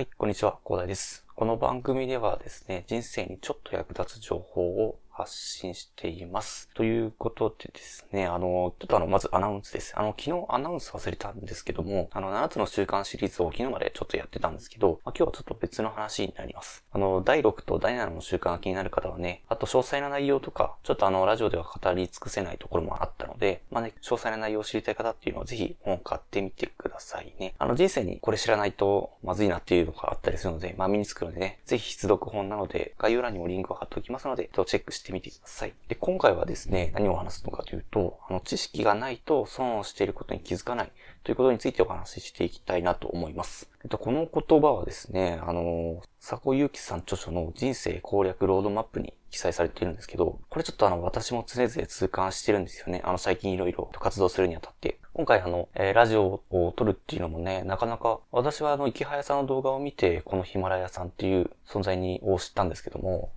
はい、こんにちは、広大です。この番組ではですね、人生にちょっと役立つ情報を発信しています。ということでですね、あの、ちょっとあの、まずアナウンスです。あの、昨日アナウンス忘れたんですけども、あの、7つの習慣シリーズを昨日までちょっとやってたんですけど、まあ、今日はちょっと別の話になります。あの、第6と第7の習慣が気になる方はね、あと詳細な内容とか、ちょっとあの、ラジオでは語り尽くせないところもあったので、まあね、詳細な内容を知りたい方っていうのはぜひ本を買ってみてくださいね。あの、人生にこれ知らないとまずいなっていうのがあったりするので、まあ身につくのでね、ぜひ必読本なので、概要欄にもリンクを貼っておきますので、チェックしてみてください。で、今回はですね、何を話すのかというと、あの、知識がないと損をしていることに気づかないということについてお話ししていきたいなと思います。えっと、この言葉はですね、あの、佐古祐樹さん著書の人生攻略ロードマップに記載されているんですけど、これちょっとあの、私も常々痛感してるんですよね。あの、最近いろいろと活動するにあたって。今回あの、えーラジオを撮るっていうのもね、なかなか、私はあの、池早さんの動画を見て、このヒマラヤさんっていう存在にを知ったんですけども、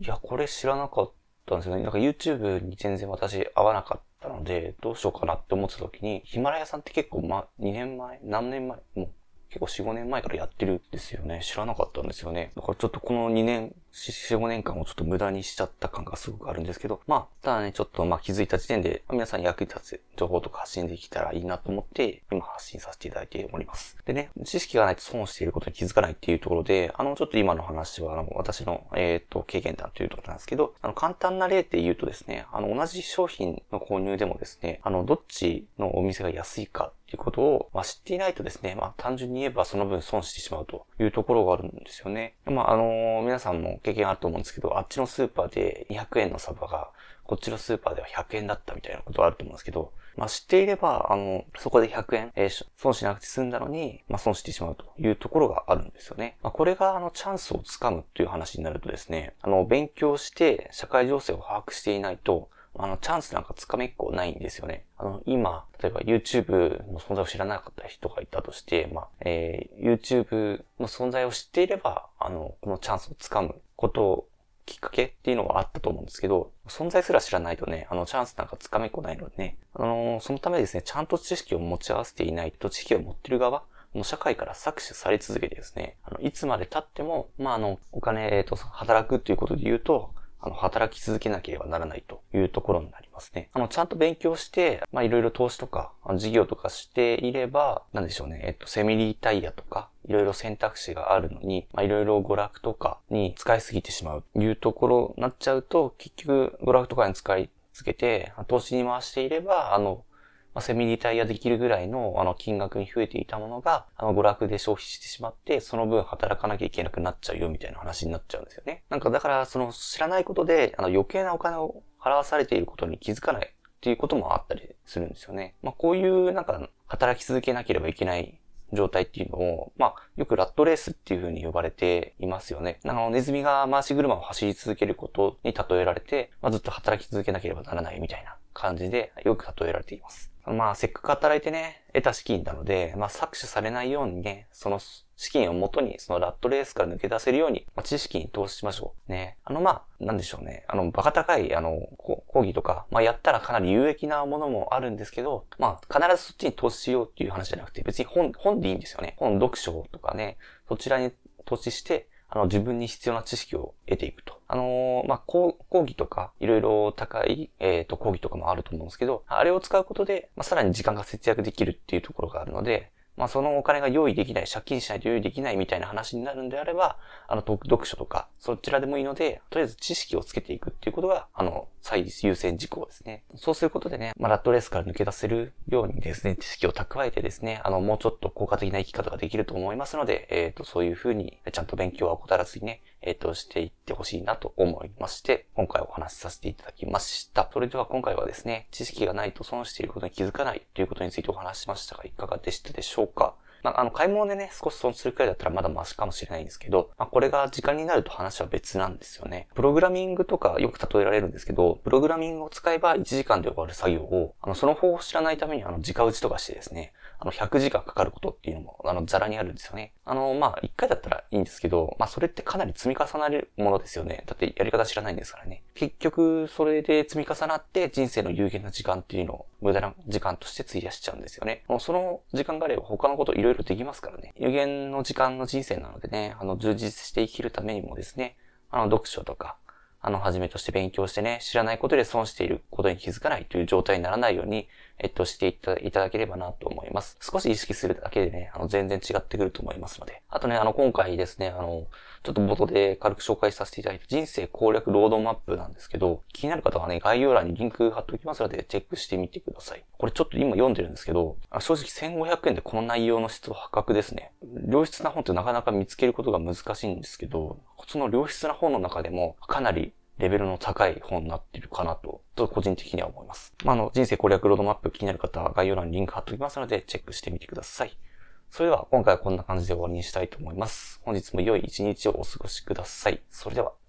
いや、これ知らなかったんですよね。なんか YouTube に全然私合わなかったので、どうしようかなって思ってた時に、ヒマラヤさんって結構ま、2年前何年前もう結構4、5年前からやってるんですよね。知らなかったんですよね。だからちょっとこの2年、4、5年間をちょっと無駄にしちゃった感がすごくあるんですけど、まあ、ただね、ちょっとまあ気づいた時点で、皆さんに役に立つ情報とか発信できたらいいなと思って、今発信させていただいております。でね、知識がないと損していることに気づかないっていうところで、あの、ちょっと今の話は、あの、私の、えっ、と、経験談というところなんですけど、あの、簡単な例で言うとですね、あの、同じ商品の購入でもですね、あの、どっちのお店が安いかっていうことを、まあ、知っていないとですね、まあ、単純に言えばその分損してしまうというところがあるんですよね。まあ、あの皆さんも経験あると思うんですけど、あっちのスーパーで200円のサバが、こっちのスーパーでは100円だったみたいなことあると思うんですけど、まあ、知っていれば、あの、そこで100円、えー損しなくて済んだのに、まあ、損してしまうというところがあるんですよね。まあ、これが、あの、チャンスをつかむという話になるとですね、あの、勉強して、社会情勢を把握していないと、あの、チャンスなんかつかめっこないんですよね。あの、今、例えば YouTube の存在を知らなかった人がいたとして、まあ、えー YouTube の存在を知っていれば、あの、このチャンスをつかむことをきっかけっていうのはあったと思うんですけど、存在すら知らないとね、あの、チャンスなんかつかめこないのでね、あのそのためですね、ちゃんと知識を持ち合わせていないと、知識を持ってる側、もう社会から搾取され続けてですね、あの、いつまで経っても、まあ、あの、お金、えっ、と、働くっていうことで言うと、あの、働き続けなければならないというところになりますね。あの、ちゃんと勉強して、まあ、いろいろ投資とか、事業とかしていれば、なんでしょうね、えっと、セミリータイヤとか、いろいろ選択肢があるのに、ま、いろいろ娯楽とかに使いすぎてしまうというところになっちゃうと、結局、娯楽とかに使い続けて、投資に回していれば、あの、まあ、セミリタイヤできるぐらいのあの金額に増えていたものが、あの娯楽で消費してしまって、その分働かなきゃいけなくなっちゃうよみたいな話になっちゃうんですよね。なんかだから、その知らないことで、あの余計なお金を払わされていることに気づかないっていうこともあったりするんですよね。まあこういうなんか働き続けなければいけない状態っていうのを、まあ、よくラットレースっていうふうに呼ばれていますよね。あの、ネズミが回し車を走り続けることに例えられて、まあ、ずっと働き続けなければならないみたいな感じで、よく例えられています。まあ、せっかく働いてね、得た資金なので、まあ、搾取されないようにね、その資金をもとに、そのラットレースから抜け出せるように、まあ、知識に投資しましょう。ね。あの、まあ、なんでしょうね。あの、バカ高い、あの、講義とか、まあ、やったらかなり有益なものもあるんですけど、まあ、必ずそっちに投資しようっていう話じゃなくて、別に本、本でいいんですよね。本読書とかね、そちらに投資して、あの、自分に必要な知識を得ていくと。あのーまあ、講義とか、いろいろ高い、えっ、と、講義とかもあると思うんですけど、あれを使うことで、まあ、さらに時間が節約できるっていうところがあるので、まあ、そのお金が用意できない、借金しないと用意できないみたいな話になるんであれば、あの、読書とか、そちらでもいいので、とりあえず知識をつけていくっていうことが、あの、最優先事項ですね。そうすることでね、まあ、ラットレースから抜け出せるようにですね、知識を蓄えてですね、あの、もうちょっと効果的な生き方ができると思いますので、えっ、と、そういうふうに、ちゃんと勉強は怠らずにね、えっ、と、していってほしいなと思いまして、今回お話しさせていただきました。それでは今回はですね、知識がないと損していることに気づかないということについてお話ししましたが、いかがでしたでしょうか？まあ、あの、買い物でね、少し損するくらいだったらまだマシかもしれないんですけど、まあ、これが時間になると話は別なんですよね。プログラミングとかよく例えられるんですけど、プログラミングを使えば1時間で終わる作業を、あの、その方法を知らないためにあの、直打ちとかしてですね、あの、100時間かかることっていうのも、あの、ザラにあるんですよね。あの、まあ、1回だったらいいんですけど、まあ、それってかなり積み重なるものですよね。だってやり方知らないんですからね。結局、それで積み重なって人生の有限な時間っていうのを無駄な時間として費やしちゃうんですよね。もうその時間があれば他のこといろいろできますからね。有限の時間の人生なのでね、あの、充実して生きるためにもですね、あの、読書とか、あの、はじめとして勉強してね、知らないことで損していることに気づかないという状態にならないように、えっと、していたいただければなと思います。少し意識するだけでね、あの、全然違ってくると思いますので。あとね、あの、今回ですね、あの、ちょっと冒頭で軽く紹介させていただいた人生攻略ロードマップなんですけど、気になる方はね、概要欄にリンク貼っておきますので、チェックしてみてください。これちょっと今読んでるんですけど、正直1500円でこの内容の質は破格ですね。良質な本ってなかなか見つけることが難しいんですけど、その良質な本の中でもかなりレベルの高い本になっているかなと、と個人的には思います。まあ、あの、人生攻略ロードマップ気になる方は概要欄にリンク貼っておきますので、チェックしてみてください。それでは今回はこんな感じで終わりにしたいと思います。本日も良い一日をお過ごしください。それでは。